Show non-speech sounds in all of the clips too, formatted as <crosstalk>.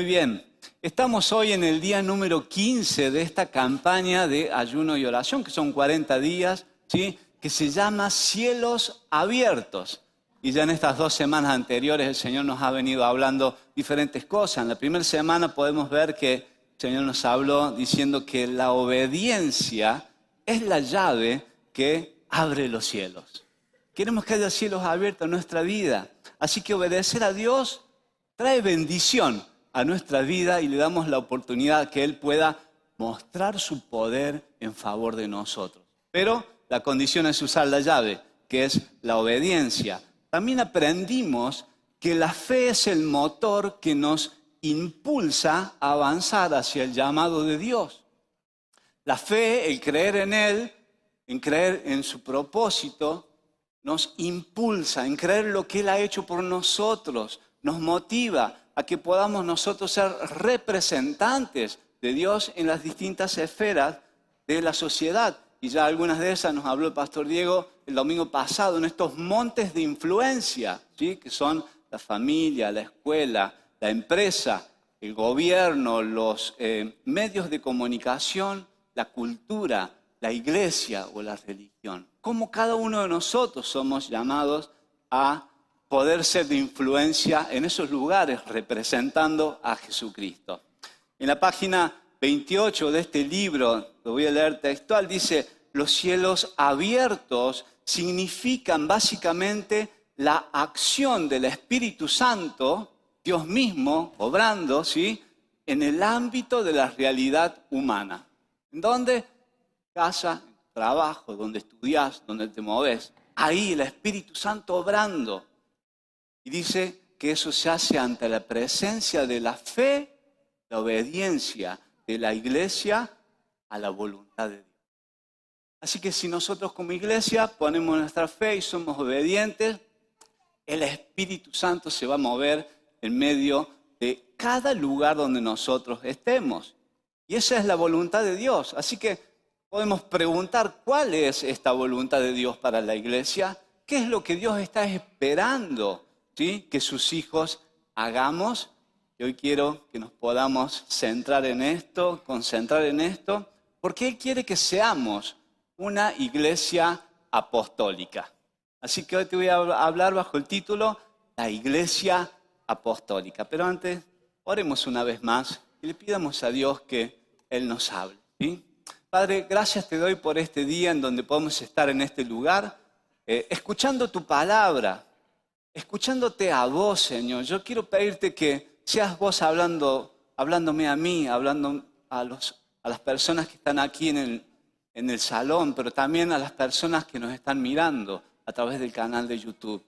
Muy bien, estamos hoy en el día número 15 de esta campaña de ayuno y oración, que son 40 días, ¿sí? que se llama Cielos Abiertos. Y ya en estas dos semanas anteriores el Señor nos ha venido hablando diferentes cosas. En la primera semana podemos ver que el Señor nos habló diciendo que la obediencia es la llave que abre los cielos. Queremos que haya cielos abiertos en nuestra vida. Así que obedecer a Dios trae bendición a nuestra vida y le damos la oportunidad que Él pueda mostrar su poder en favor de nosotros. Pero la condición es usar la llave, que es la obediencia. También aprendimos que la fe es el motor que nos impulsa a avanzar hacia el llamado de Dios. La fe, el creer en Él, en creer en su propósito, nos impulsa en creer lo que Él ha hecho por nosotros, nos motiva a que podamos nosotros ser representantes de Dios en las distintas esferas de la sociedad. Y ya algunas de esas nos habló el pastor Diego el domingo pasado, en estos montes de influencia, ¿sí? que son la familia, la escuela, la empresa, el gobierno, los eh, medios de comunicación, la cultura, la iglesia o la religión. Cómo cada uno de nosotros somos llamados a poder ser de influencia en esos lugares representando a Jesucristo. En la página 28 de este libro, lo voy a leer textual, dice, los cielos abiertos significan básicamente la acción del Espíritu Santo, Dios mismo, obrando, ¿sí? En el ámbito de la realidad humana. ¿En dónde? Casa, trabajo, donde estudias, donde te moves. Ahí el Espíritu Santo obrando. Y dice que eso se hace ante la presencia de la fe, la obediencia de la iglesia a la voluntad de Dios. Así que si nosotros como iglesia ponemos nuestra fe y somos obedientes, el Espíritu Santo se va a mover en medio de cada lugar donde nosotros estemos. Y esa es la voluntad de Dios. Así que podemos preguntar cuál es esta voluntad de Dios para la iglesia, qué es lo que Dios está esperando ¿sí? que sus hijos hagamos. Y hoy quiero que nos podamos centrar en esto, concentrar en esto, porque Él quiere que seamos una iglesia apostólica. Así que hoy te voy a hablar bajo el título La iglesia apostólica. Pero antes, oremos una vez más y le pidamos a Dios que Él nos hable. Padre, gracias te doy por este día en donde podemos estar en este lugar, eh, escuchando tu palabra, escuchándote a vos, Señor. Yo quiero pedirte que seas vos hablando, hablándome a mí, hablando a, los, a las personas que están aquí en el, en el salón, pero también a las personas que nos están mirando a través del canal de YouTube.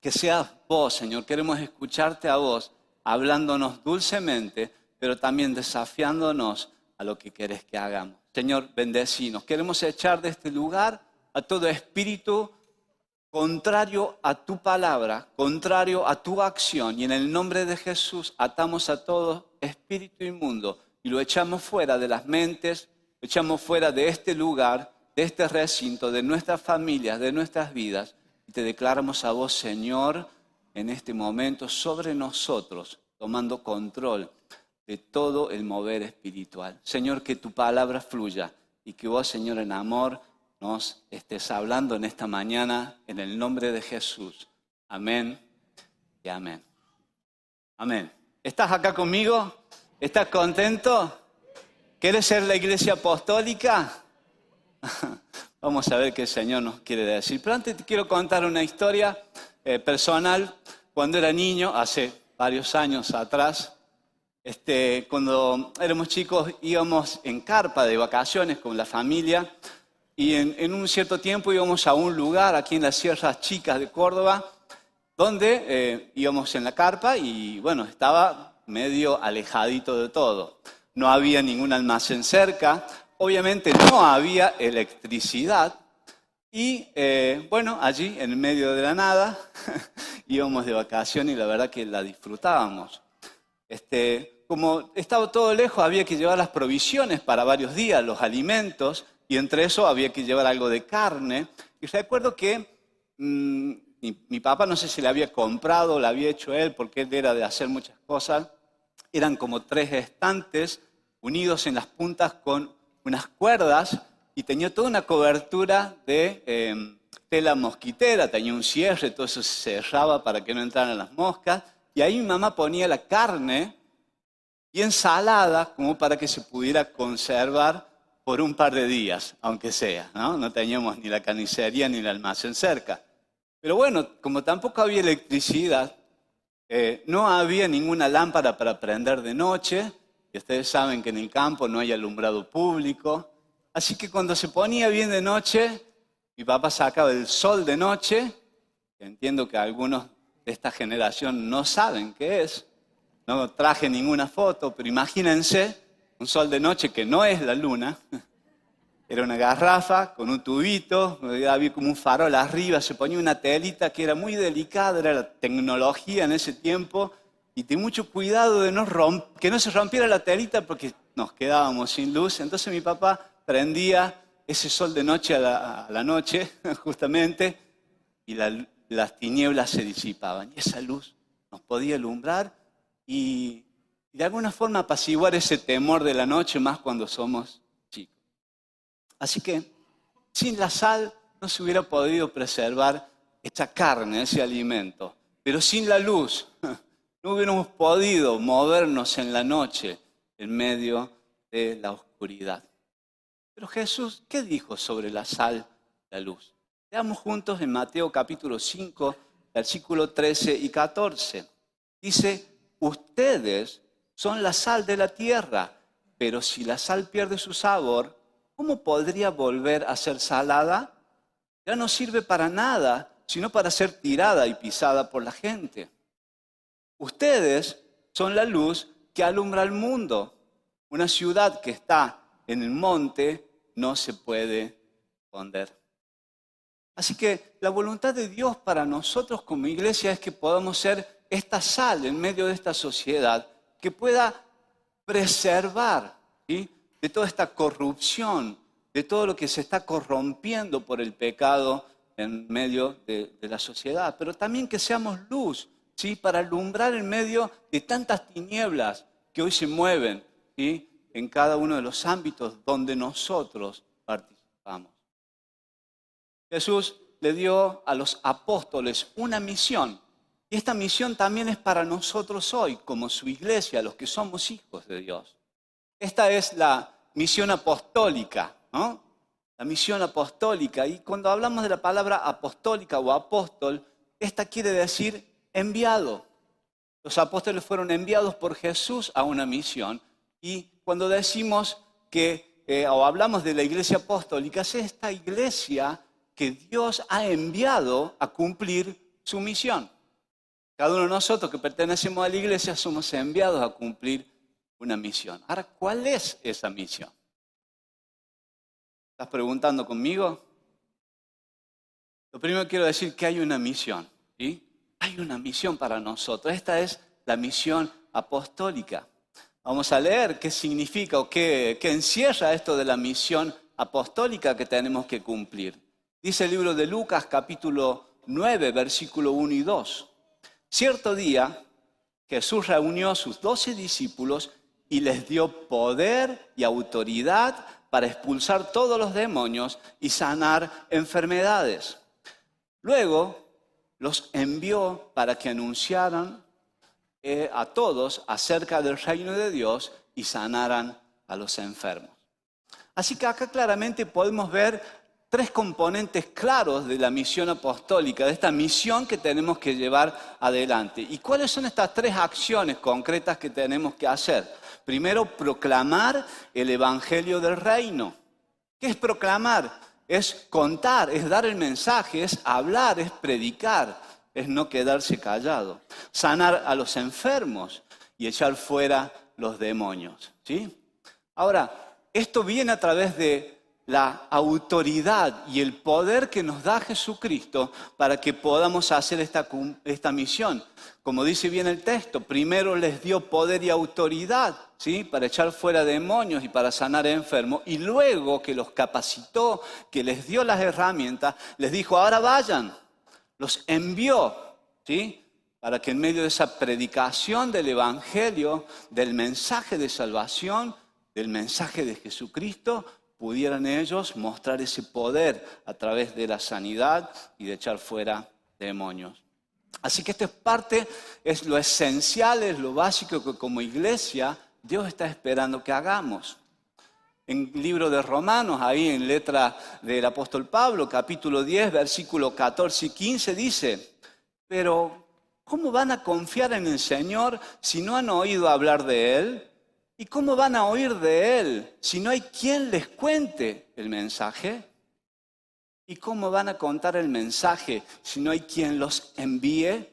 Que seas vos, Señor. Queremos escucharte a vos, hablándonos dulcemente, pero también desafiándonos a lo que querés que hagamos. Señor, bendecinos. Queremos echar de este lugar a todo espíritu contrario a tu palabra, contrario a tu acción. Y en el nombre de Jesús atamos a todo espíritu inmundo y lo echamos fuera de las mentes, echamos fuera de este lugar, de este recinto, de nuestras familias, de nuestras vidas, y te declaramos a vos, Señor, en este momento sobre nosotros, tomando control de todo el mover espiritual. Señor, que tu palabra fluya y que vos, Señor, en amor, nos estés hablando en esta mañana en el nombre de Jesús. Amén y amén. Amén. ¿Estás acá conmigo? ¿Estás contento? ¿Quieres ser la iglesia apostólica? <laughs> Vamos a ver qué el Señor nos quiere decir. Pero antes te quiero contar una historia eh, personal. Cuando era niño, hace varios años atrás, este, cuando éramos chicos íbamos en carpa de vacaciones con la familia y en, un cierto tiempo íbamos a un lugar aquí en las Sierras Chicas de Córdoba donde eh, íbamos en la carpa y bueno, estaba medio alejadito de todo no había ningún almacén cerca, obviamente no había electricidad y eh, bueno, allí en medio de la nada <laughs> íbamos de vacaciones y la verdad que la disfrutábamos. Este, como estaba todo lejos, había que llevar las provisiones para varios días, los alimentos, y entre eso había que llevar algo de carne. Y recuerdo que mm, mi, mi, papá, no sé si le había comprado, lo había hecho él, porque él era de hacer muchas cosas, eran como tres estantes unidos en las puntas con unas cuerdas y tenía toda una cobertura de em, tela mosquitera, tenía un cierre, todo eso se cerraba para que no entraran las moscas. Y ahí mi mamá ponía la carne y ensalada como para que se pudiera conservar por un par de días, aunque sea. No, teníamos ni la carnicería ni el almacén cerca. Pero bueno, como tampoco había electricidad, eh, no había ninguna lámpara para prender de noche, y ustedes saben que en el campo no hay alumbrado público. Así que cuando se ponía bien de noche, mi papá sacaba el sol de noche, entiendo que algunos de esta generación no saben qué es, no traje ninguna foto, pero imagínense un sol de noche que no es la luna, era una garrafa con un tubito, había como un farol arriba, se ponía una telita que era muy delicada, era la tecnología en ese tiempo, y ten mucho cuidado de que no se rompiera la telita porque nos quedábamos sin luz. Entonces mi papá prendía ese sol de noche a la, noche, <laughs> justamente, y las tinieblas se disipaban. Y esa luz nos podía alumbrar y de alguna forma apaciguar ese temor de la noche, más cuando somos Así que sin la sal no se hubiera podido preservar esta carne, ese alimento. Pero sin la luz <laughs> no hubiéramos podido movernos en la noche en medio de la oscuridad. Pero Jesús, ¿qué dijo sobre la sal, la luz? Veamos juntos en Mateo capítulo 5, versículo 13 y 14. Dice, ustedes son la sal de la tierra, pero si la sal pierde su sabor, ¿cómo podría volver a ser salada? Ya no sirve para nada, sino para ser tirada y pisada por la gente. Ustedes son la luz que alumbra el mundo. Una ciudad que está en el monte no se puede esconder. Así que la voluntad de Dios para nosotros como iglesia es que podamos ser esta sal en medio de esta sociedad que pueda preservar de toda esta corrupción, de todo lo que se está corrompiendo por el pecado en medio de, la sociedad, pero también que seamos luz, ¿sí? para alumbrar en medio de tantas tinieblas que hoy se mueven en cada uno de los ámbitos donde nosotros participamos. Jesús le dio a los apóstoles una misión, y esta misión también es para nosotros hoy, como su iglesia, los que somos hijos de Dios. Esta es la misión apostólica, ¿no? La misión apostólica. Y cuando hablamos de la palabra apostólica o apóstol, esta quiere decir enviado. Los apóstoles fueron enviados por Jesús a una misión. Y cuando decimos que, eh, o hablamos de la iglesia apostólica, es esta iglesia que Dios ha enviado a cumplir su misión. Cada uno de nosotros que pertenecemos a la iglesia somos enviados a cumplir una misión. Ahora, ¿cuál es esa misión? ¿Estás preguntando conmigo? Lo primero quiero decir que hay una misión. ¿sí? Hay una misión para nosotros. Esta es la misión apostólica. Vamos a leer qué significa o qué, qué encierra esto de la misión apostólica que tenemos que cumplir. Dice el libro de Lucas capítulo 9, versículo 1 y 2. Cierto día Jesús reunió a sus doce discípulos y les dio poder y autoridad para expulsar todos los demonios y sanar enfermedades. Luego los envió para que anunciaran eh, a todos acerca del reino de Dios y sanaran a los enfermos. Así que acá claramente podemos ver tres componentes claros de la misión apostólica, de esta misión que tenemos que llevar adelante. ¿Y cuáles son estas tres acciones concretas que tenemos que hacer? Primero, proclamar el Evangelio del Reino. ¿Qué es proclamar? Es contar, es dar el mensaje, es hablar, es predicar, es no quedarse callado. Sanar a los enfermos y echar fuera los demonios. ¿sí? Ahora, esto viene a través de la autoridad y el poder que nos da Jesucristo para que podamos hacer esta, esta misión. Como dice bien el texto, primero les dio poder y autoridad ¿sí? para echar fuera demonios y para sanar enfermos, y luego que los capacitó, que les dio las herramientas, les dijo, ahora vayan, los envió. ¿sí? para que en medio de esa predicación del Evangelio, del mensaje de salvación, del mensaje de Jesucristo, pudieran ellos mostrar ese poder a través de la sanidad y de echar fuera demonios. Así que esto es parte, es lo esencial, es lo básico que como iglesia Dios está esperando que hagamos. En el libro de Romanos, ahí en letra del apóstol Pablo, capítulo 10, versículo 14 y 15, dice, pero ¿cómo van a confiar en el Señor si no han oído hablar de Él? ¿Y cómo van a oír de Él si no hay quien les cuente el mensaje? ¿Y cómo van a contar el mensaje si no hay quien los envíe?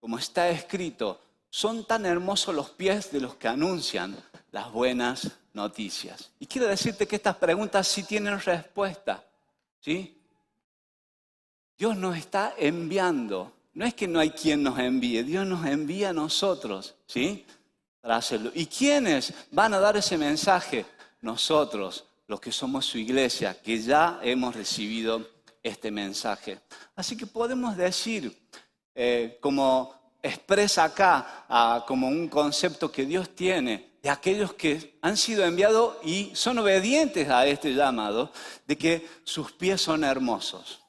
Como está escrito, son tan hermosos los pies de los que anuncian las buenas noticias. Y quiero decirte que estas preguntas sí tienen respuesta. ¿Sí? Dios nos está enviando. No es que no hay quien nos envíe, Dios nos envía a nosotros. ¿Sí? Hacerlo. ¿Y quiénes van a dar ese mensaje? Nosotros, los que somos su iglesia, que ya hemos recibido este mensaje. Así que podemos decir, eh, como expresa acá, como un concepto que Dios tiene de aquellos que han sido enviados y son obedientes a este llamado, de que sus pies son hermosos.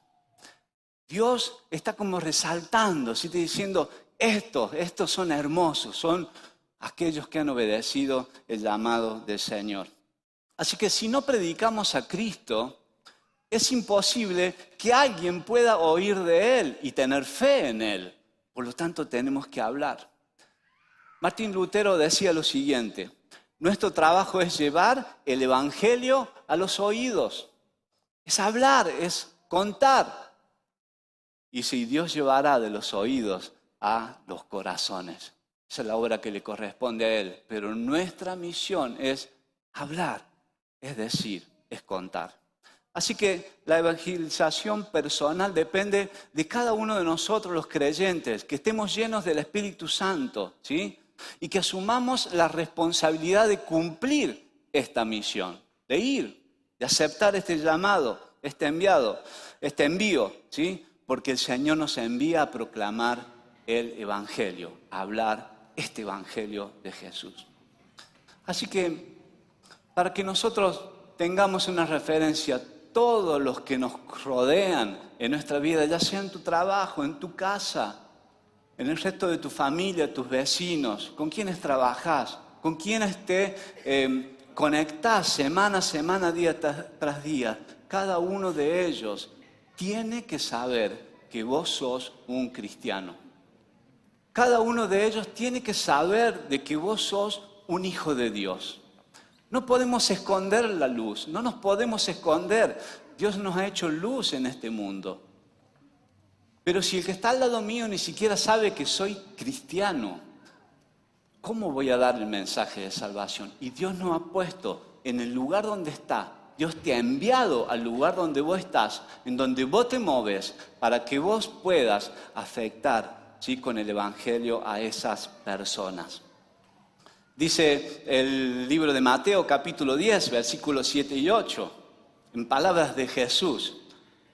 Dios está como resaltando, ¿sí? diciendo, estos, estos son hermosos, son aquellos que han obedecido el llamado del Señor. Así que si no predicamos a Cristo, es imposible que alguien pueda oír de Él y tener fe en Él. Por lo tanto, tenemos que hablar. Martín Lutero decía lo siguiente, nuestro trabajo es llevar el Evangelio a los oídos, es hablar, es contar. Y si Dios llevará de los oídos a los corazones. Esa es la obra que le corresponde a Él. Pero nuestra misión es hablar, es decir, es contar. Así que la evangelización personal depende de cada uno de nosotros los creyentes, que estemos llenos del Espíritu Santo, ¿sí? Y que asumamos la responsabilidad de cumplir esta misión, de ir, de aceptar este llamado, este enviado, este envío, ¿sí? Porque el Señor nos envía a proclamar el Evangelio, a hablar este Evangelio de Jesús. Así que para que nosotros tengamos una referencia, todos los que nos rodean en nuestra vida, ya sea en tu trabajo, en tu casa, en el resto de tu familia, tus vecinos, con quienes trabajas, con quienes te eh, conectas semana a semana, día tras día, cada uno de ellos tiene que saber que vos sos un cristiano. Cada uno de ellos tiene que saber de que vos sos un hijo de Dios. No podemos esconder la luz, no nos podemos esconder. Dios nos ha hecho luz en este mundo. Pero si el que está al lado mío ni siquiera sabe que soy cristiano, ¿cómo voy a dar el mensaje de salvación? Y Dios nos ha puesto en el lugar donde está. Dios te ha enviado al lugar donde vos estás, en donde vos te moves, para que vos puedas afectar con el Evangelio a esas personas. Dice el libro de Mateo capítulo 10, versículos 7 y 8, en palabras de Jesús,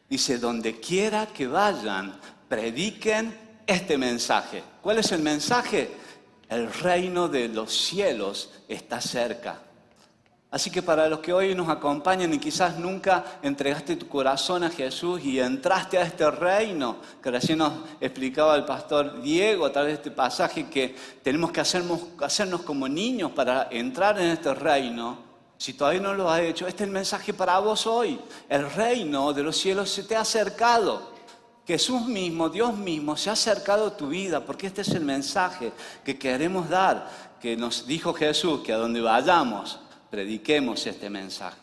dice, donde quiera que vayan, prediquen este mensaje. ¿Cuál es el mensaje? El reino de los cielos está cerca. Así que para los que hoy nos acompañan y quizás nunca entregaste tu corazón a Jesús y entraste a este reino, que recién nos explicaba el pastor Diego a través de este pasaje que tenemos que hacernos, hacernos como niños para entrar en este reino, si todavía no lo has hecho, este es el mensaje para vos hoy. El reino de los cielos se te ha acercado. Jesús mismo, Dios mismo, se ha acercado a tu vida, porque este es el mensaje que queremos dar, que nos dijo Jesús, que a donde vayamos, prediquemos este mensaje.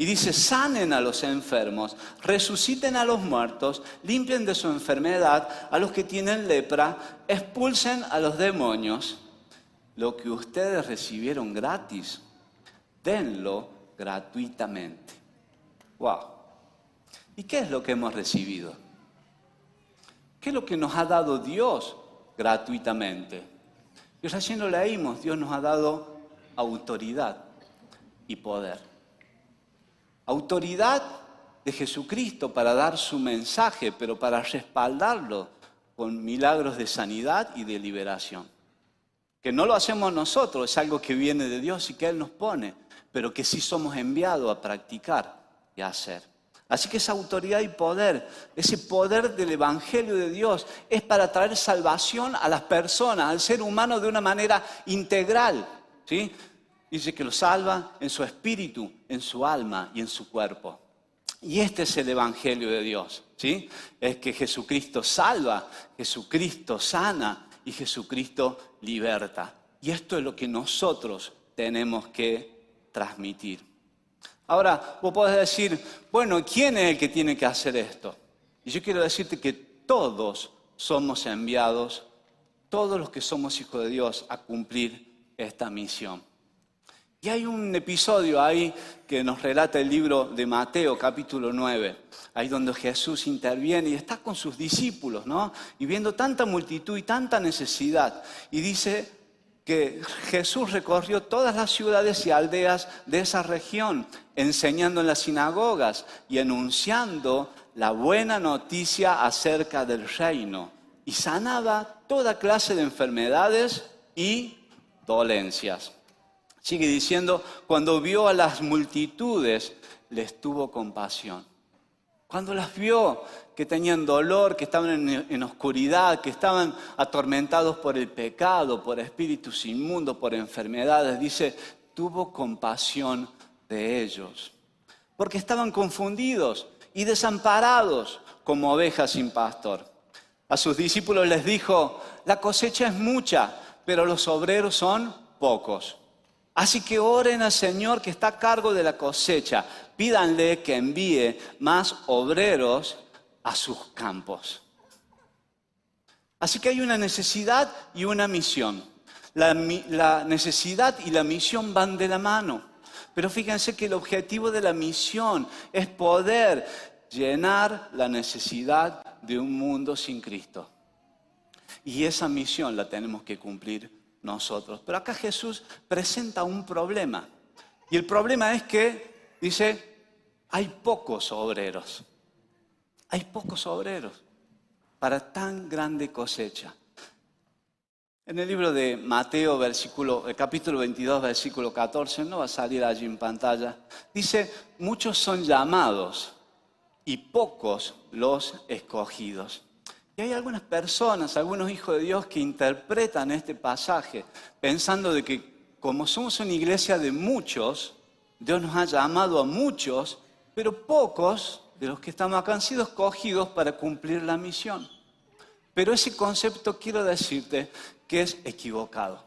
Y dice, sanen a los enfermos, resuciten a los muertos, limpien de su enfermedad a los que tienen lepra, expulsen a los demonios. Lo que ustedes recibieron gratis, denlo gratuitamente. Wow. ¿Y qué es lo que hemos recibido? ¿Qué es lo que nos ha dado Dios gratuitamente? Y recién lo leímos, Dios nos ha dado autoridad y poder. Autoridad de Jesucristo para dar su mensaje, pero para respaldarlo con milagros de sanidad y de liberación. Que no lo hacemos nosotros, es algo que viene de Dios y que Él nos pone, pero que sí somos enviados a practicar y a hacer. Así que esa autoridad y poder, ese poder del Evangelio de Dios, es para traer salvación a las personas, al ser humano de una manera integral. ¿sí? Dice que lo salva en su espíritu, en su alma y en su cuerpo. Y este es el Evangelio de Dios. ¿sí? Es que Jesucristo salva, Jesucristo sana y Jesucristo liberta. Y esto es lo que nosotros tenemos que transmitir. Ahora, vos podés decir, bueno, ¿quién es el que tiene que hacer esto? Y yo quiero decirte que todos somos enviados, todos los que somos hijos de Dios, a cumplir esta misión. Y hay un episodio ahí que nos relata el libro de Mateo, capítulo 9, ahí donde Jesús interviene y está con sus discípulos, ¿no? Y viendo tanta multitud y tanta necesidad. Y dice que Jesús recorrió todas las ciudades y aldeas de esa región, enseñando en las sinagogas y anunciando la buena noticia acerca del reino. Y sanaba toda clase de enfermedades y dolencias. Sigue diciendo, cuando vio a las multitudes, les tuvo compasión. Cuando las vio que tenían dolor, que estaban en, oscuridad, que estaban atormentados por el pecado, por espíritus inmundos, por enfermedades, dice, tuvo compasión de ellos. Porque estaban confundidos y desamparados como ovejas sin pastor. A sus discípulos les dijo, la cosecha es mucha, pero los obreros son pocos. Así que oren al Señor que está a cargo de la cosecha. Pídanle que envíe más obreros a sus campos. Así que hay una necesidad y una misión. La, necesidad y la misión van de la mano. Pero fíjense que el objetivo de la misión es poder llenar la necesidad de un mundo sin Cristo. Y esa misión la tenemos que cumplir nosotros. Pero acá Jesús presenta un problema. Y el problema es que, dice, hay pocos obreros. Hay pocos obreros para tan grande cosecha. En el libro de Mateo, versículo, capítulo 22, versículo 14, no va a salir allí en pantalla, dice, muchos son llamados y pocos los escogidos. Hay algunas personas, algunos hijos de Dios que interpretan este pasaje pensando de que como somos una iglesia de muchos, Dios nos ha llamado a muchos, pero pocos de los que estamos acá han sido escogidos para cumplir la misión. Pero ese concepto quiero decirte que es equivocado.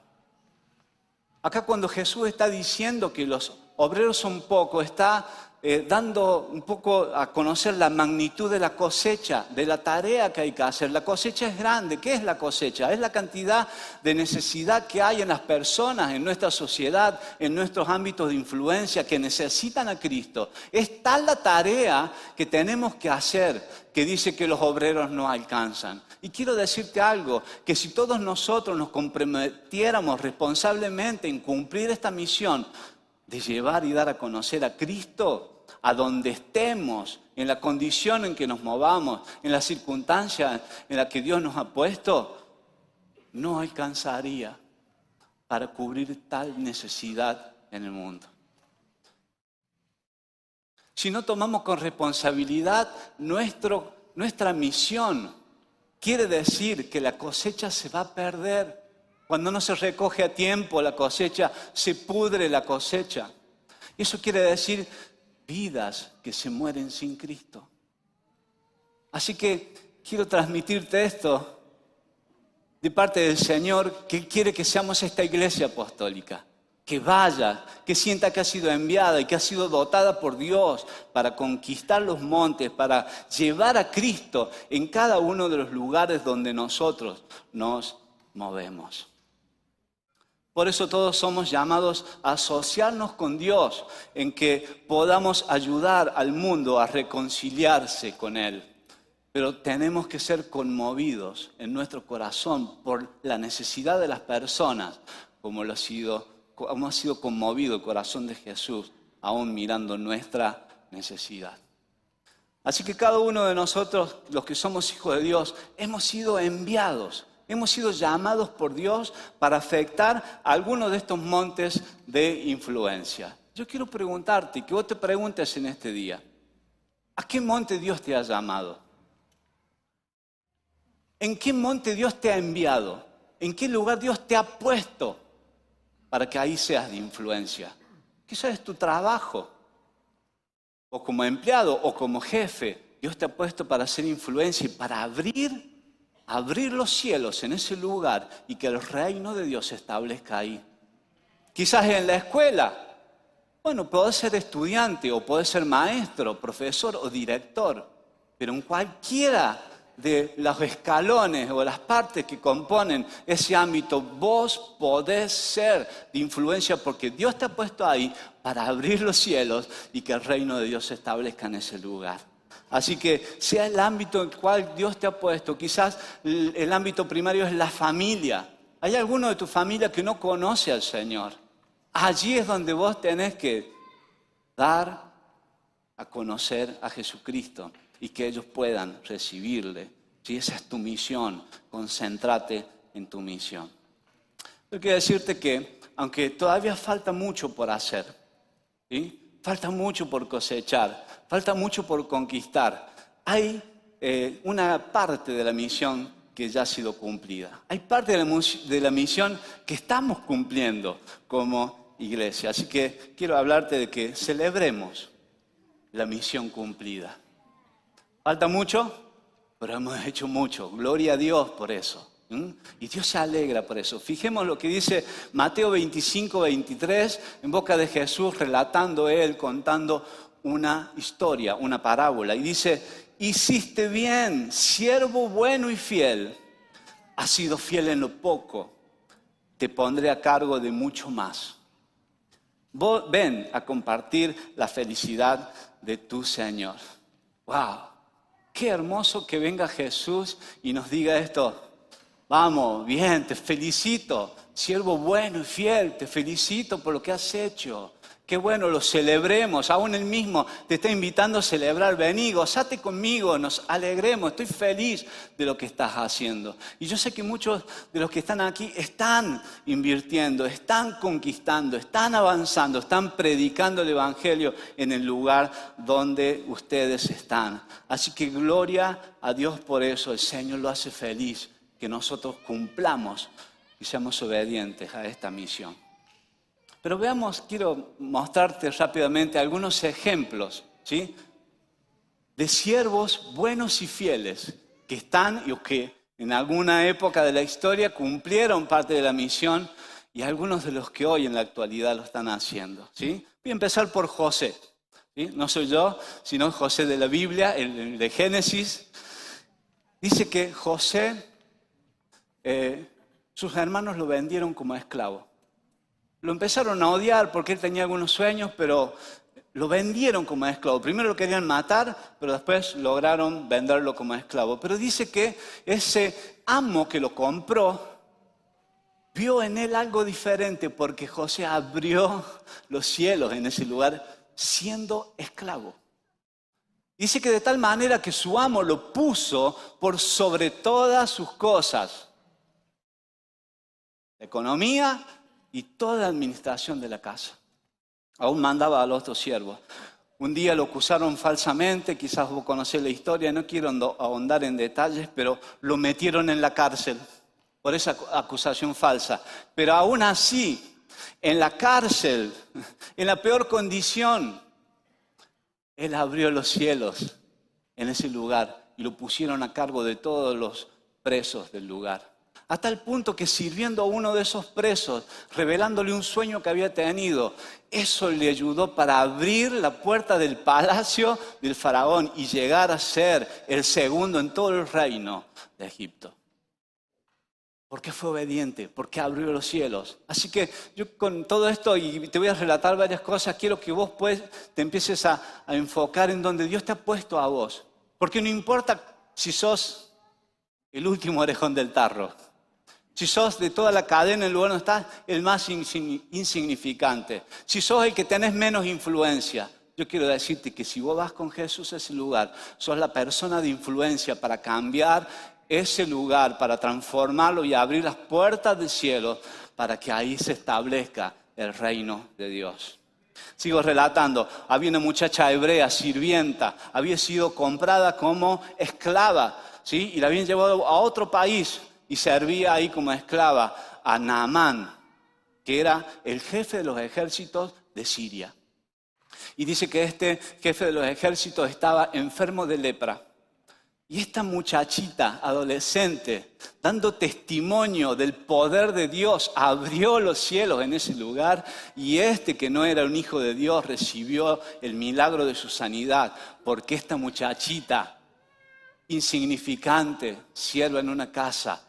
Acá cuando Jesús está diciendo que los obreros son pocos, está eh, dando un poco a conocer la magnitud de la cosecha, de la tarea que hay que hacer. La cosecha es grande. ¿Qué es la cosecha? Es la cantidad de necesidad que hay en las personas, en nuestra sociedad, en nuestros ámbitos de influencia que necesitan a Cristo. Es tal la tarea que tenemos que hacer que dice que los obreros no alcanzan. Y quiero decirte algo, que si todos nosotros nos comprometiéramos responsablemente en cumplir esta misión de llevar y dar a conocer a Cristo, a donde estemos, en la condición en que nos movamos, en la circunstancia en la que Dios nos ha puesto, no alcanzaría para cubrir tal necesidad en el mundo. Si no tomamos con responsabilidad nuestra misión, quiere decir que la cosecha se va a perder. Cuando no se recoge a tiempo la cosecha, se pudre la cosecha. Eso quiere decir vidas que se mueren sin Cristo. Así que quiero transmitirte esto de parte del Señor, que quiere que seamos esta iglesia apostólica, que vaya, que sienta que ha sido enviada y que ha sido dotada por Dios para conquistar los montes, para llevar a Cristo en cada uno de los lugares donde nosotros nos movemos. Por eso todos somos llamados a asociarnos con Dios, en que podamos ayudar al mundo a reconciliarse con Él. Pero tenemos que ser conmovidos en nuestro corazón por la necesidad de las personas, como, lo ha, sido, ha sido conmovido el corazón de Jesús, aún mirando nuestra necesidad. Así que cada uno de nosotros, los que somos hijos de Dios, hemos sido enviados, hemos sido llamados por Dios para afectar algunos de estos montes de influencia. Yo quiero preguntarte, que vos te preguntes en este día, ¿a qué monte Dios te ha llamado? ¿En qué monte Dios te ha enviado? ¿En qué lugar Dios te ha puesto para que ahí seas de influencia? Quizás es tu trabajo, o como empleado, o como jefe. Dios te ha puesto para hacer influencia y para abrir, abrir los cielos en ese lugar y que el reino de Dios se establezca ahí. Quizás en la escuela. Bueno, puedes ser estudiante o puedes ser maestro, profesor o director, pero en cualquiera de los escalones o las partes que componen ese ámbito, vos podés ser de influencia porque Dios te ha puesto ahí para abrir los cielos y que el reino de Dios se establezca en ese lugar. Así que sea el ámbito en el cual Dios te ha puesto, quizás el ámbito primario es la familia. ¿Hay alguno de tu familia que no conoce al Señor? Allí es donde vos tenés que dar a conocer a Jesucristo y que ellos puedan recibirle. Si esa es tu misión, concéntrate en tu misión. Yo quiero decirte que, aunque todavía falta mucho por hacer, falta mucho por cosechar, falta mucho por conquistar, hay eh, una parte de la misión que ya ha sido cumplida. Hay parte de la, de la misión que estamos cumpliendo como iglesia. Así que quiero hablarte de que celebremos la misión cumplida. ¿Falta mucho? Pero hemos hecho mucho. Gloria a Dios por eso. Y Dios se alegra por eso. Fijemos lo que dice Mateo 25, 23, en boca de Jesús, relatando él, contando una historia, una parábola. Y dice, hiciste bien, siervo bueno y fiel. Has sido fiel en lo poco, te pondré a cargo de mucho más. ven a compartir la felicidad de tu Señor. ¡Wow! Qué hermoso que venga Jesús y nos diga esto. Vamos, bien, te felicito, siervo bueno y fiel, te felicito por lo que has hecho. Qué bueno, lo celebremos. Aún él mismo te está invitando a celebrar. Vení, gozate conmigo, nos alegremos. Estoy feliz de lo que estás haciendo. Y yo sé que muchos de los que están aquí están invirtiendo, están conquistando, están avanzando, están predicando el Evangelio en el lugar donde ustedes están. Así que gloria a Dios por eso. El Señor lo hace feliz que nosotros cumplamos y seamos obedientes a esta misión. Pero veamos, quiero mostrarte rápidamente algunos ejemplos ¿sí? de siervos buenos y fieles que están y que en alguna época de la historia cumplieron parte de la misión y algunos de los que hoy en la actualidad lo están haciendo. ¿sí? Voy a empezar por José. No soy yo, sino José de la Biblia, el de Génesis. Dice que José, eh, sus hermanos lo vendieron como esclavo. Lo empezaron a odiar porque él tenía algunos sueños, pero lo vendieron como esclavo. Primero lo querían matar, pero después lograron venderlo como esclavo. Pero dice que ese amo que lo compró vio en él algo diferente porque José abrió los cielos en ese lugar siendo esclavo. Dice que de tal manera que su amo lo puso por sobre todas sus cosas. Economía, y toda administración de la casa. Aún mandaba a los dos siervos. Un día lo acusaron falsamente, quizás vos conocés la historia, no quiero ahondar en detalles, pero lo metieron en la cárcel por esa acusación falsa. Pero aún así, en la cárcel, <laughs> en la peor condición, Él abrió los cielos en ese lugar y lo pusieron a cargo de todos los presos del lugar. A tal punto que sirviendo a uno de esos presos, revelándole un sueño que había tenido, eso le ayudó para abrir la puerta del palacio del faraón y llegar a ser el segundo en todo el reino de Egipto. Porque fue obediente, porque abrió los cielos. Así que yo con todo esto, y te voy a relatar varias cosas, quiero que vos pues, te empieces a, a enfocar en donde Dios te ha puesto a vos. Porque no importa si sos el último orejón del tarro. Si sos de toda la cadena, el lugar donde estás, el más insignificante. Si sos el que tenés menos influencia, yo quiero decirte que si vos vas con Jesús a ese lugar, sos la persona de influencia para cambiar ese lugar, para transformarlo y abrir las puertas del cielo para que ahí se establezca el reino de Dios. Sigo relatando, había una muchacha hebrea, sirvienta, había sido comprada como esclava, ¿sí? Y la habían llevado a otro país y servía ahí como esclava a Naamán, que era el jefe de los ejércitos de Siria. Y dice que este jefe de los ejércitos estaba enfermo de lepra. Y esta muchachita adolescente, dando testimonio del poder de Dios, abrió los cielos en ese lugar y este que no era un hijo de Dios recibió el milagro de su sanidad, porque esta muchachita insignificante, sierva en una casa,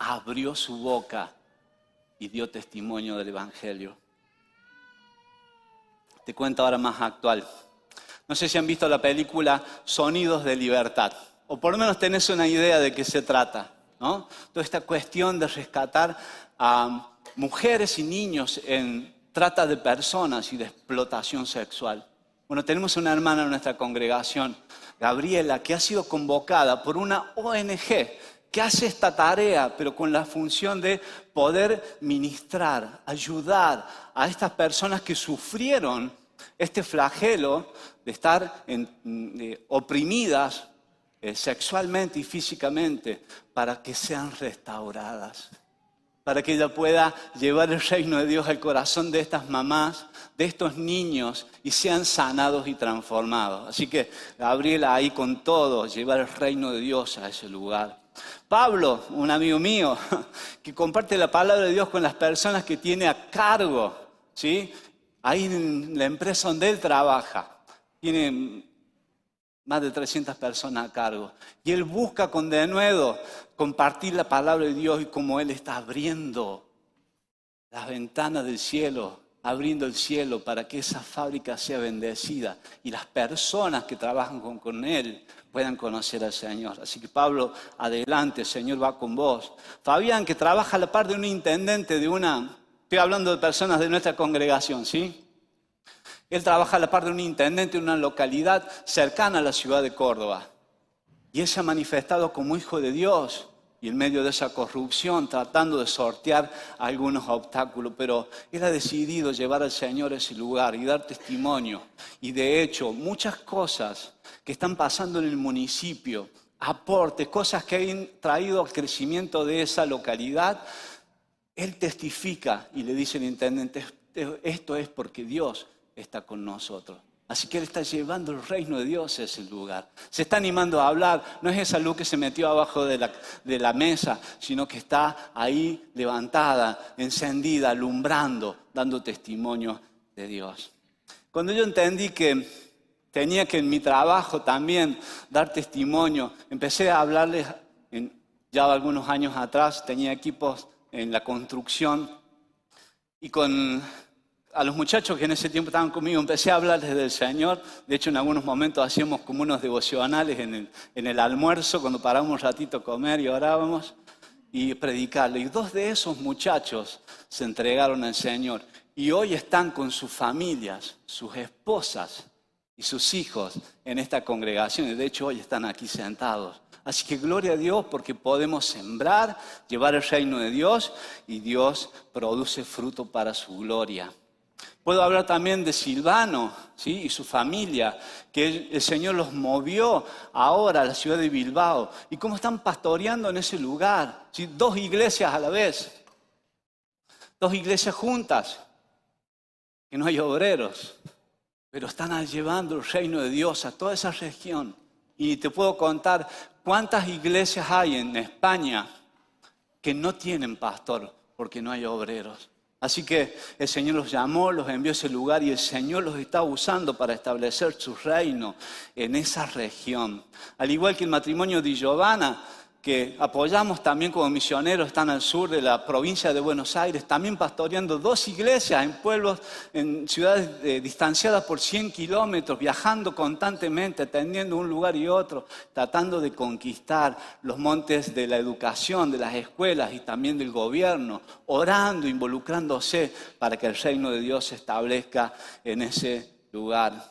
abrió su boca y dio testimonio del Evangelio. Te cuento ahora más actual. No sé si han visto la película Sonidos de Libertad o por lo menos tenés una idea de qué se trata. ¿no? Toda esta cuestión de rescatar a mujeres y niños en trata de personas y de explotación sexual. Bueno, tenemos una hermana en nuestra congregación, Gabriela, que ha sido convocada por una ONG que hace esta tarea, pero con la función de poder ministrar, ayudar a estas personas que sufrieron este flagelo de estar oprimidas eh, sexualmente y físicamente para que sean restauradas, para que ella pueda llevar el reino de Dios al corazón de estas mamás, de estos niños y sean sanados y transformados. Así que Gabriela ahí con todo, llevar el reino de Dios a ese lugar. Pablo, un amigo mío, <laughs> que comparte la palabra de Dios con las personas que tiene a cargo, ¿sí? Ahí en la empresa donde él trabaja. Tiene más de 300 personas a cargo. Y él busca con denuedo compartir la palabra de Dios y como él está abriendo las ventanas del cielo, abriendo el cielo para que esa fábrica sea bendecida y las personas que trabajan con, él puedan conocer al Señor. Así que Pablo, adelante, el Señor va con vos. Fabián, que trabaja a la par de un intendente de una, estoy hablando de personas de nuestra congregación, ¿sí? Él trabaja a la par de un intendente en una localidad cercana a la ciudad de Córdoba. Y él se ha manifestado como hijo de Dios y en medio de esa corrupción tratando de sortear algunos obstáculos, pero él ha decidido llevar al Señor a ese lugar y dar testimonio. Y de hecho, muchas cosas que están pasando en el municipio, aportes, cosas que han traído al crecimiento de esa localidad, él testifica y le dice al intendente, esto es porque Dios está con nosotros. Así que Él está llevando el reino de Dios a ese lugar. Se está animando a hablar. No es esa luz que se metió abajo de la, de la mesa, sino que está ahí levantada, encendida, alumbrando, dando testimonio de Dios. Cuando yo entendí que tenía que en mi trabajo también dar testimonio, empecé a hablarles, ya algunos años atrás tenía equipos en la construcción y con a los muchachos que en ese tiempo estaban conmigo, empecé a hablarles del Señor. De hecho, en algunos momentos hacíamos como unos devocionales en el, en el almuerzo, cuando parábamos un ratito a comer y orábamos y predicarle. Y dos de esos muchachos se entregaron al Señor. Y hoy están con sus familias, sus esposas y sus hijos en esta congregación. Y de hecho, hoy están aquí sentados. Así que gloria a Dios porque podemos sembrar, llevar el reino de Dios y Dios produce fruto para su gloria. Puedo hablar también de Silvano y su familia, que el Señor los movió ahora a la ciudad de Bilbao y cómo están pastoreando en ese lugar. Dos iglesias a la vez, dos iglesias juntas, que no hay obreros, pero están llevando el reino de Dios a toda esa región. Y te puedo contar cuántas iglesias hay en España que no tienen pastor porque no hay obreros. Así que el Señor los llamó, los envió a ese lugar y el Señor los está usando para establecer su reino en esa región. Al igual que el matrimonio de Giovanna, que apoyamos también como misioneros, están al sur de la provincia de Buenos Aires, también pastoreando dos iglesias en pueblos, en ciudades eh, distanciadas por 100 kilómetros, viajando constantemente, atendiendo un lugar y otro, tratando de conquistar los montes de la educación, de las escuelas y también del gobierno, orando, involucrándose para que el reino de Dios se establezca en ese lugar.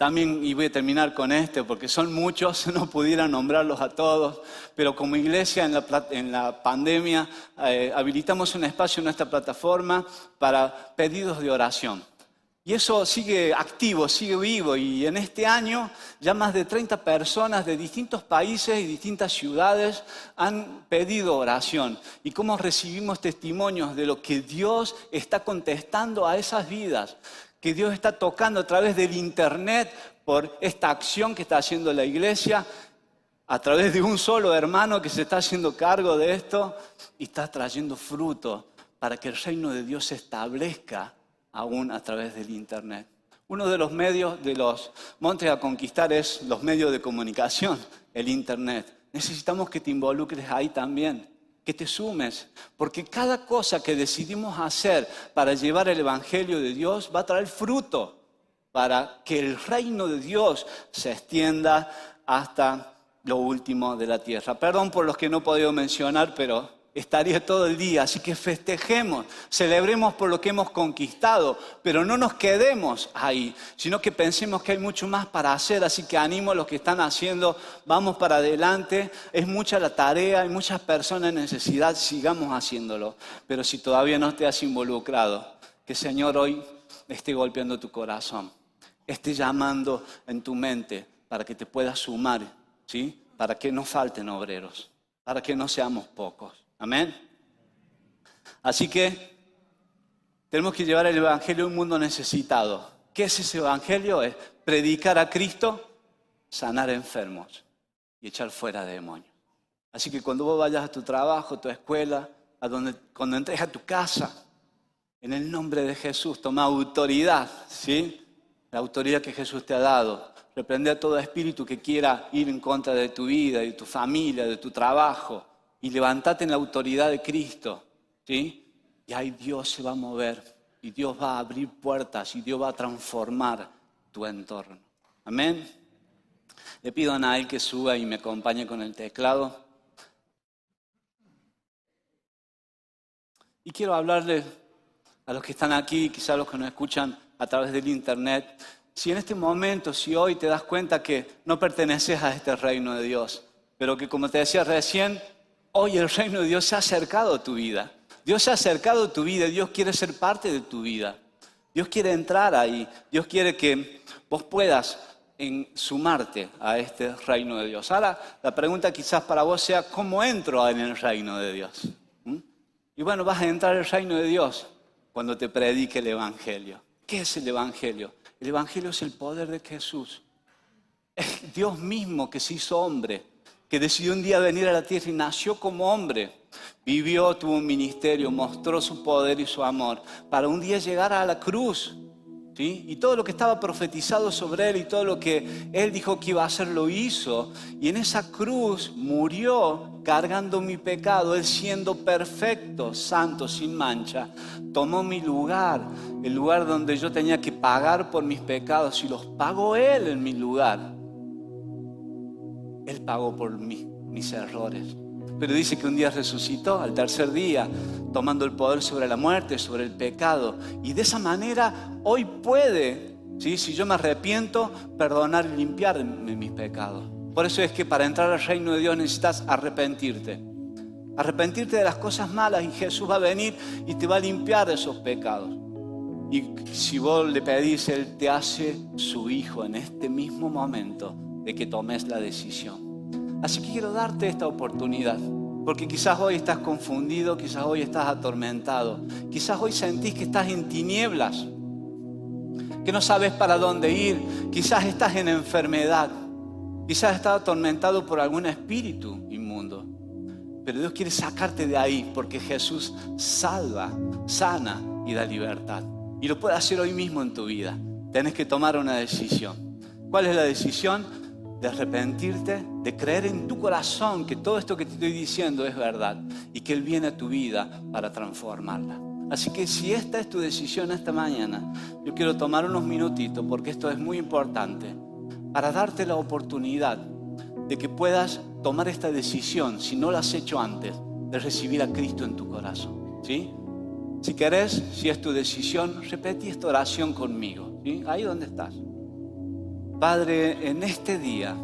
También, y voy a terminar con este, porque son muchos, <laughs> no pudiera nombrarlos a todos, pero como iglesia en la, en la pandemia eh, habilitamos un espacio en nuestra plataforma para pedidos de oración. Y eso sigue activo, sigue vivo. Y en este año ya más de 30 personas de distintos países y distintas ciudades han pedido oración. Y cómo recibimos testimonios de lo que Dios está contestando a esas vidas, que Dios está tocando a través del Internet por esta acción que está haciendo la iglesia, a través de un solo hermano que se está haciendo cargo de esto y está trayendo fruto para que el reino de Dios se establezca aún a través del Internet. Uno de los medios de los montes a conquistar es los medios de comunicación, el Internet. Necesitamos que te involucres ahí también, que te sumes, porque cada cosa que decidimos hacer para llevar el Evangelio de Dios va a traer fruto para que el reino de Dios se extienda hasta lo último de la tierra. Perdón por los que no he podido mencionar, pero estaría todo el día. Así que festejemos, celebremos por lo que hemos conquistado, pero no nos quedemos ahí, sino que pensemos que hay mucho más para hacer. Así que animo a los que están haciendo, vamos para adelante. Es mucha la tarea, hay muchas personas en necesidad, sigamos haciéndolo. Pero si todavía no te has involucrado, que Señor hoy esté golpeando tu corazón, esté llamando en tu mente para que te puedas sumar, ¿sí? Para que no falten obreros, para que no seamos pocos. Amén. Así que tenemos que llevar el Evangelio a un mundo necesitado. ¿Qué es ese Evangelio? Es predicar a Cristo, sanar enfermos y echar fuera demonios. Así que cuando vos vayas a tu trabajo, a tu escuela, a donde, cuando entres a tu casa, en el nombre de Jesús, toma autoridad, ¿sí? La autoridad que Jesús te ha dado. Reprende a todo espíritu que quiera ir en contra de tu vida, de tu familia, de tu trabajo y levántate en la autoridad de Cristo, ¿sí? Y ahí Dios se va a mover y Dios va a abrir puertas y Dios va a transformar tu entorno. Amén. Le pido a Nael que suba y me acompañe con el teclado. Y quiero hablarle a los que están aquí, quizás a los que nos escuchan a través del internet. Si en este momento, si hoy te das cuenta que no perteneces a este reino de Dios, pero que como te decía recién, Hoy el reino de Dios se ha acercado a tu vida. Dios se ha acercado a tu vida. Dios quiere ser parte de tu vida. Dios quiere entrar ahí. Dios quiere que vos puedas sumarte a este reino de Dios. Ahora, la pregunta quizás para vos sea, ¿cómo entro en el reino de Dios? ¿Mm? Y bueno, vas a entrar al reino de Dios cuando te predique el Evangelio. ¿Qué es el Evangelio? El Evangelio es el poder de Jesús. Es Dios mismo que se hizo hombre que decidió un día venir a la tierra y nació como hombre. Vivió, tuvo un ministerio, mostró su poder y su amor para un día llegar a la cruz. ¿sí? Y todo lo que estaba profetizado sobre él y todo lo que él dijo que iba a hacer lo hizo. Y en esa cruz murió cargando mi pecado, él siendo perfecto, santo, sin mancha. Tomó mi lugar, el lugar donde yo tenía que pagar por mis pecados y los pagó él en mi lugar. Él pagó por mí, mis errores. Pero dice que un día resucitó al tercer día, tomando el poder sobre la muerte, sobre el pecado. Y de esa manera hoy puede, ¿sí? si yo me arrepiento, perdonar y limpiar mis pecados. Por eso es que para entrar al reino de Dios necesitas arrepentirte. Arrepentirte de las cosas malas y Jesús va a venir y te va a limpiar de esos pecados. Y si vos le pedís, Él te hace su hijo en este mismo momento de que tomes la decisión. Así que quiero darte esta oportunidad, porque quizás hoy estás confundido, quizás hoy estás atormentado, quizás hoy sentís que estás en tinieblas, que no sabes para dónde ir, quizás estás en enfermedad, quizás estás atormentado por algún espíritu inmundo. Pero Dios quiere sacarte de ahí porque Jesús salva, sana y da libertad. Y lo puede hacer hoy mismo en tu vida. Tienes que tomar una decisión. ¿Cuál es la decisión? De arrepentirte, de creer en tu corazón que todo esto que te estoy diciendo es verdad y que Él viene a tu vida para transformarla. Así que si esta es tu decisión esta mañana, yo quiero tomar unos minutitos porque esto es muy importante para darte la oportunidad de que puedas tomar esta decisión, si no la has hecho antes, de recibir a Cristo en tu corazón. ¿sí? Si querés, si es tu decisión, repetí esta oración conmigo. Ahí donde estás. Padre, en este día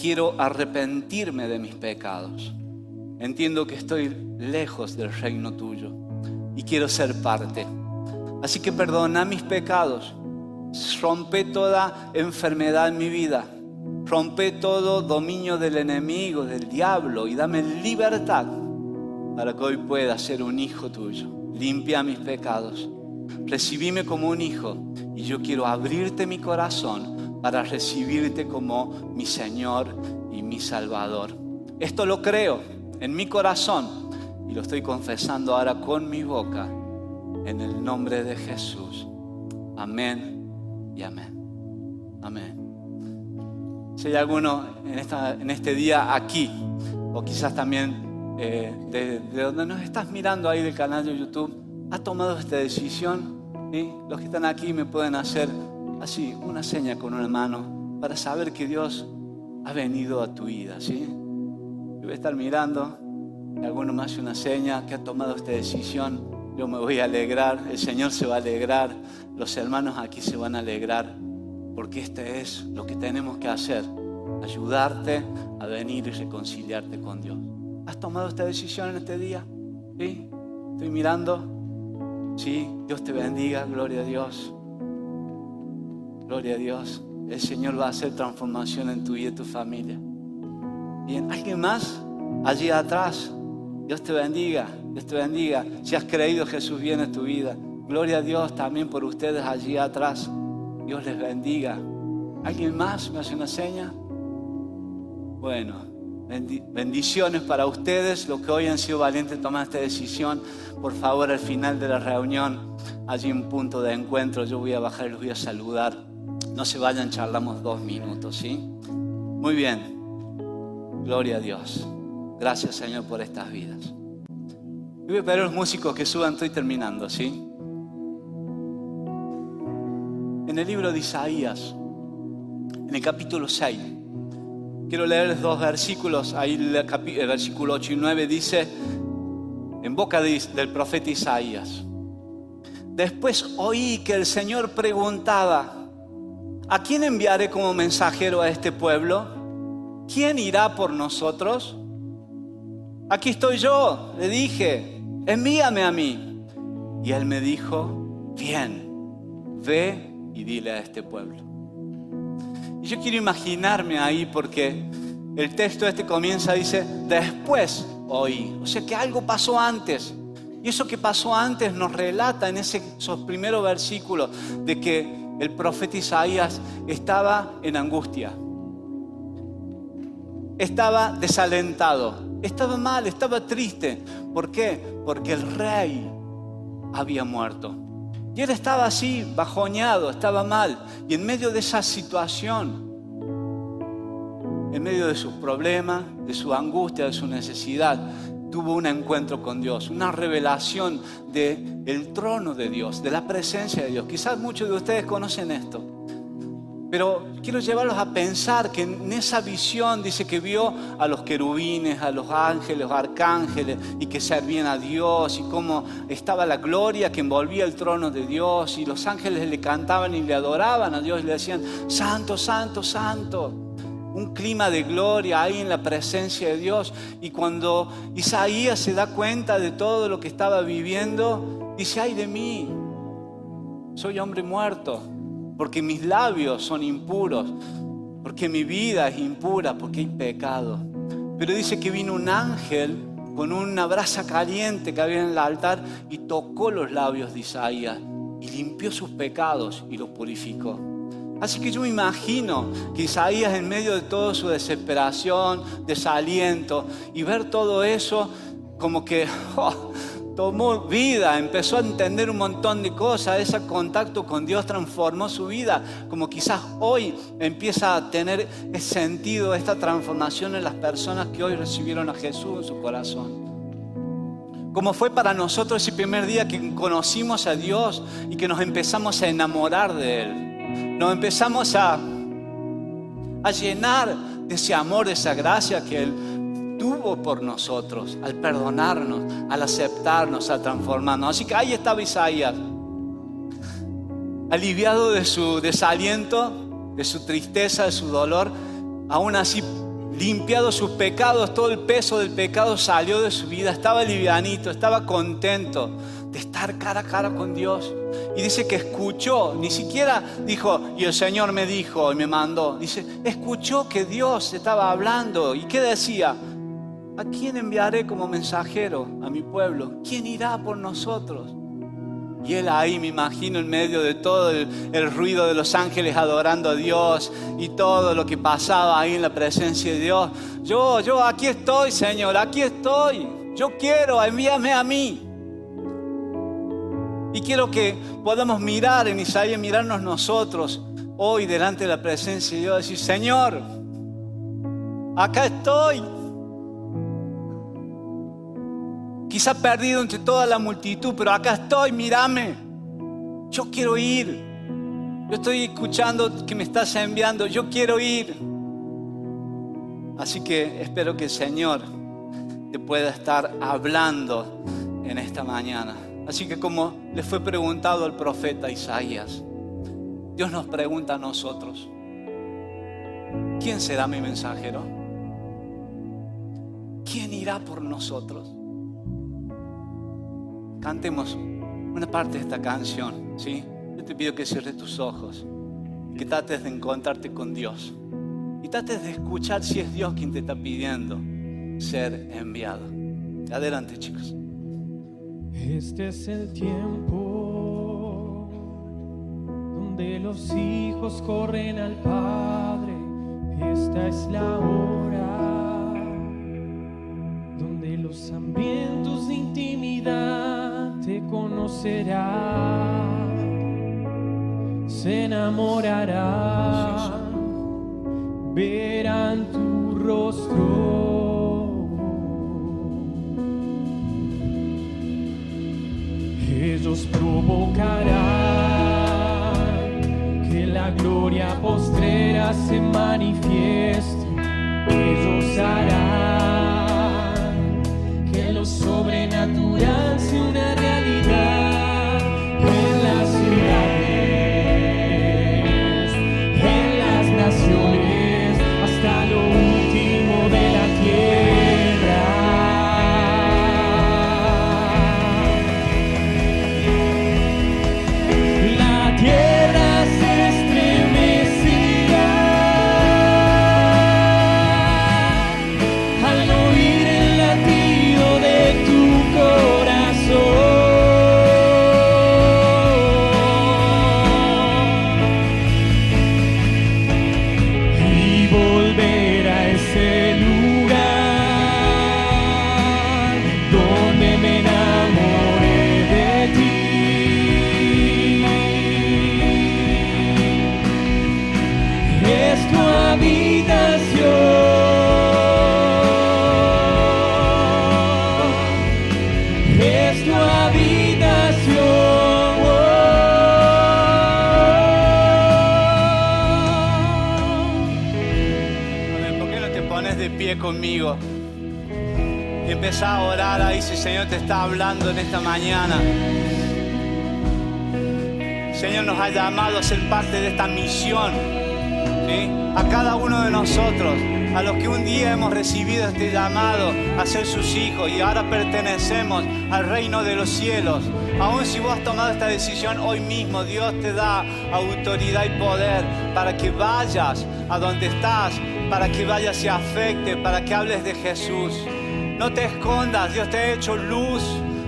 quiero arrepentirme de mis pecados. Entiendo que estoy lejos del reino tuyo y quiero ser parte. Así que perdona mis pecados, rompe toda enfermedad en mi vida, rompe todo dominio del enemigo, del diablo y dame libertad para que hoy pueda ser un hijo tuyo. Limpia mis pecados, recibime como un hijo y yo quiero abrirte mi corazón para recibirte como mi Señor y mi Salvador. Esto lo creo en mi corazón y lo estoy confesando ahora con mi boca en el nombre de Jesús. Amén y amén. Amén. Si hay alguno en este día aquí, o quizás también eh, de, donde nos estás mirando ahí del canal de YouTube, ha tomado esta decisión, los que están aquí me pueden hacer así una seña con una mano para saber que Dios ha venido a tu vida. ¿sí? Yo voy a estar mirando, alguno me hace una seña que ha tomado esta decisión yo me voy a alegrar, el Señor se va a alegrar, los hermanos aquí se van a alegrar, porque este es lo que tenemos que hacer, ayudarte a venir y reconciliarte con Dios. ¿Has tomado esta decisión en este día? ¿Sí? ¿Estoy mirando? Sí, Dios te bendiga, gloria a Dios. Gloria a Dios. El Señor va a hacer transformación en tu vida y tu familia. Bien, ¿alguien más? Allí atrás. Dios te bendiga. Dios te bendiga. Si has creído, Jesús viene a tu vida. Gloria a Dios también por ustedes allí atrás. Dios les bendiga. ¿Alguien más me hace una seña? Bueno, bendiciones para ustedes, los que hoy han sido valientes en tomar esta decisión. Por favor, al final de la reunión, allí un punto de encuentro, yo voy a bajar y los voy a saludar. No se vayan, charlamos dos minutos, ¿sí? Muy bien. Gloria a Dios. Gracias, Señor, por estas vidas. Yo voy a pedir a los músicos que suban, estoy terminando, ¿sí? En el libro de Isaías, en el capítulo 6, quiero leerles dos versículos. Ahí el, versículo 8 y 9 dice, en boca del profeta Isaías, después oí que el Señor preguntaba, ¿a quién enviaré como mensajero a este pueblo? ¿Quién irá por nosotros? Aquí estoy yo, le dije, envíame a mí. Y él me dijo, bien, ve y dile a este pueblo. Y yo quiero imaginarme ahí porque el texto este comienza, dice, después oí. O sea que algo pasó antes. Y eso que pasó antes nos relata en esos primeros versículos de que el profeta Isaías estaba en angustia, estaba desalentado, estaba mal, estaba triste. ¿Por qué? Porque el rey había muerto. Y él estaba así, bajoñado, estaba mal. Y en medio de esa situación, en medio de sus problemas, de su angustia, de su necesidad, tuvo un encuentro con Dios, una revelación del el trono de Dios, de la presencia de Dios. Quizás muchos de ustedes conocen esto. Pero quiero llevarlos a pensar que en esa visión dice que vio a los querubines, a los ángeles, arcángeles y que servían a Dios y cómo estaba la gloria que envolvía el trono de Dios y los ángeles le cantaban y le adoraban a Dios y le decían, Santo, Santo, Santo. Un clima de gloria ahí en la presencia de Dios. Y cuando Isaías se da cuenta de todo lo que estaba viviendo, dice, ay de mí, soy hombre muerto porque mis labios son impuros, porque mi vida es impura, porque hay pecado. Pero dice que vino un ángel con una brasa caliente que había en el altar y tocó los labios de Isaías y limpió sus pecados y los purificó. Así que yo me imagino que Isaías en medio de toda su desesperación, desaliento y ver todo eso como que <laughs> oh, tomó vida, empezó a entender un montón de cosas, ese contacto con Dios transformó su vida, como quizás hoy empieza a tener sentido esta transformación en las personas que hoy recibieron a Jesús en su corazón. Como fue para nosotros ese primer día que conocimos a Dios y que nos empezamos a enamorar de Él. Nos empezamos a, a llenar de ese amor, de esa gracia que Él tuvo por nosotros, al perdonarnos, al aceptarnos, al transformarnos. Así que ahí estaba Isaías, aliviado de su desaliento, de su tristeza, de su dolor, aún así limpiado sus pecados, todo el peso del pecado salió de su vida, estaba livianito, estaba contento de estar cara a cara con Dios. Y dice que escuchó, ni siquiera dijo, y el Señor me dijo y me mandó. Dice, escuchó que Dios estaba hablando. ¿Y qué decía? ¿A quién enviaré como mensajero a mi pueblo? ¿Quién irá por nosotros? Y él ahí, me imagino, en medio de todo el, ruido de los ángeles adorando a Dios y todo lo que pasaba ahí en la presencia de Dios. Yo, yo, aquí estoy, Señor, aquí estoy. Yo quiero, envíame a mí. Y quiero que podamos mirar en Isaías, mirarnos nosotros hoy delante de la presencia de Dios, decir, Señor, acá estoy. Quizá perdido entre toda la multitud, pero acá estoy, mírame. Yo quiero ir. Yo estoy escuchando que me estás enviando. Yo quiero ir. Así que espero que el Señor te pueda estar hablando en esta mañana. Así que como le fue preguntado al profeta Isaías, Dios nos pregunta a nosotros, ¿quién será mi mensajero? ¿Quién irá por nosotros? Cantemos una parte de esta canción, ¿sí? Yo te pido que cierres tus ojos, que trates de encontrarte con Dios y trates de escuchar si es Dios quien te está pidiendo ser enviado. Adelante, chicos. Este es el tiempo donde los hijos corren al Padre. Esta es la hora donde los hambrientos de intimidad te conocerán, se enamorarán, verán tu rostro. ellos provocarán que la gloria postrera se manifieste. Ellos harán llamado a ser parte de esta misión. A cada uno de nosotros, a los que un día hemos recibido este llamado a ser sus hijos y ahora pertenecemos al reino de los cielos. Aún si vos has tomado esta decisión hoy mismo, Dios te da autoridad y poder para que vayas a donde estás, para que vayas y afecte, para que hables de Jesús. No te escondas, Dios te ha hecho luz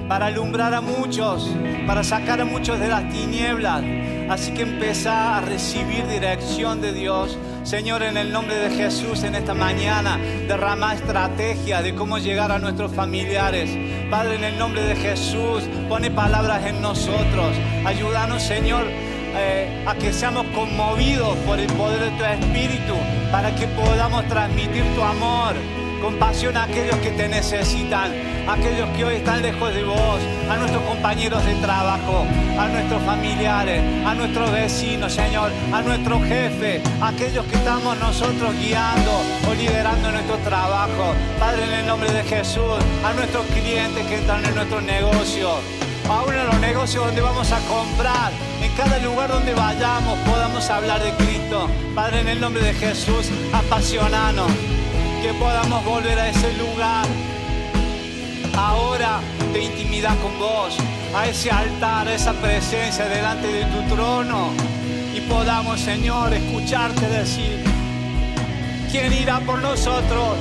para alumbrar a muchos, para sacar a muchos de las tinieblas. Así que empezá a recibir dirección de Dios. Señor, en el nombre de Jesús, en esta mañana, derrama estrategia de cómo llegar a nuestros familiares. Padre, en el nombre de Jesús, pone palabras en nosotros. Ayúdanos, Señor, eh, a que seamos conmovidos por el poder de tu Espíritu, para que podamos transmitir tu amor, compasión a aquellos que te necesitan, a aquellos que hoy están lejos de vos, a nuestros compañeros de trabajo, a nuestros familiares, a nuestros vecinos, Señor, a nuestro jefe, a aquellos que estamos nosotros guiando o liderando nuestro trabajo. Padre, en el nombre de Jesús, a nuestros clientes que están en nuestro negocio. aún en los negocios donde vamos a comprar, en cada lugar donde vayamos podamos hablar de Cristo. Padre, en el nombre de Jesús, apasionanos, que podamos volver a ese lugar ahora de intimidad con vos, a ese altar, a esa presencia delante de tu trono y podamos, Señor, escucharte decir, ¿quién irá por nosotros?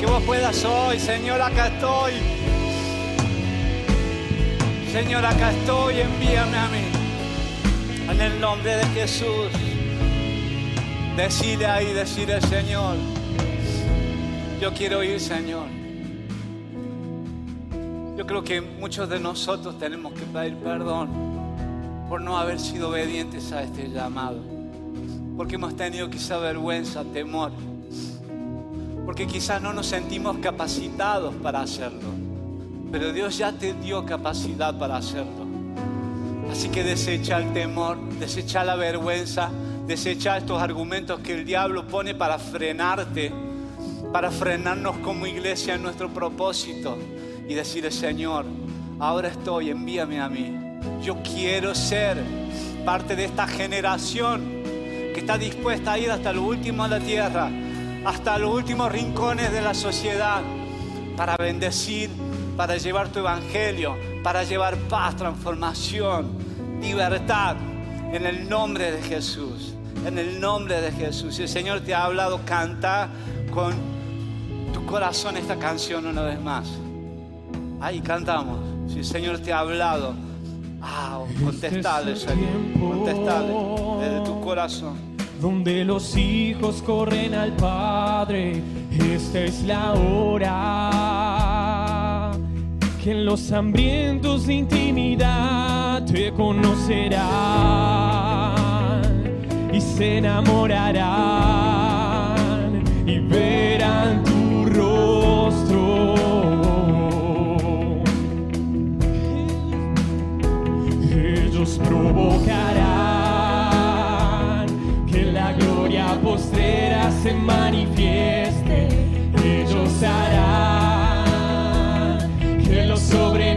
Que vos puedas hoy, Señor, acá estoy. Señor, acá estoy, envíame a mí. En el nombre de Jesús. Decide ahí, decide, Señor. Yo quiero ir, Señor. Yo creo que muchos de nosotros tenemos que pedir perdón por no haber sido obedientes a este llamado. Porque hemos tenido quizá vergüenza, temor. Porque quizás no nos sentimos capacitados para hacerlo. Pero Dios ya te dio capacidad para hacerlo. Así que desecha el temor, desecha la vergüenza, desecha estos argumentos que el diablo pone para frenarte, para frenarnos como iglesia en nuestro propósito y decirle, Señor, ahora estoy, envíame a mí. Yo quiero ser parte de esta generación que está dispuesta a ir hasta lo último de la tierra, hasta los últimos rincones de la sociedad, para bendecir, para llevar tu evangelio, para llevar paz, transformación, libertad, en el nombre de Jesús, en el nombre de Jesús. Si el Señor te ha hablado, canta con corazón esta canción una vez más. Ahí cantamos. Si el Señor te ha hablado, ah, contestale, Este Señor. Contestale desde tu corazón. donde los hijos corren al Padre. Esta es la hora que en los hambrientos de intimidad te conocerán y se enamorarán y verán tu provocarán que la gloria postrera se manifieste. Ellos harán que lo sobrenatural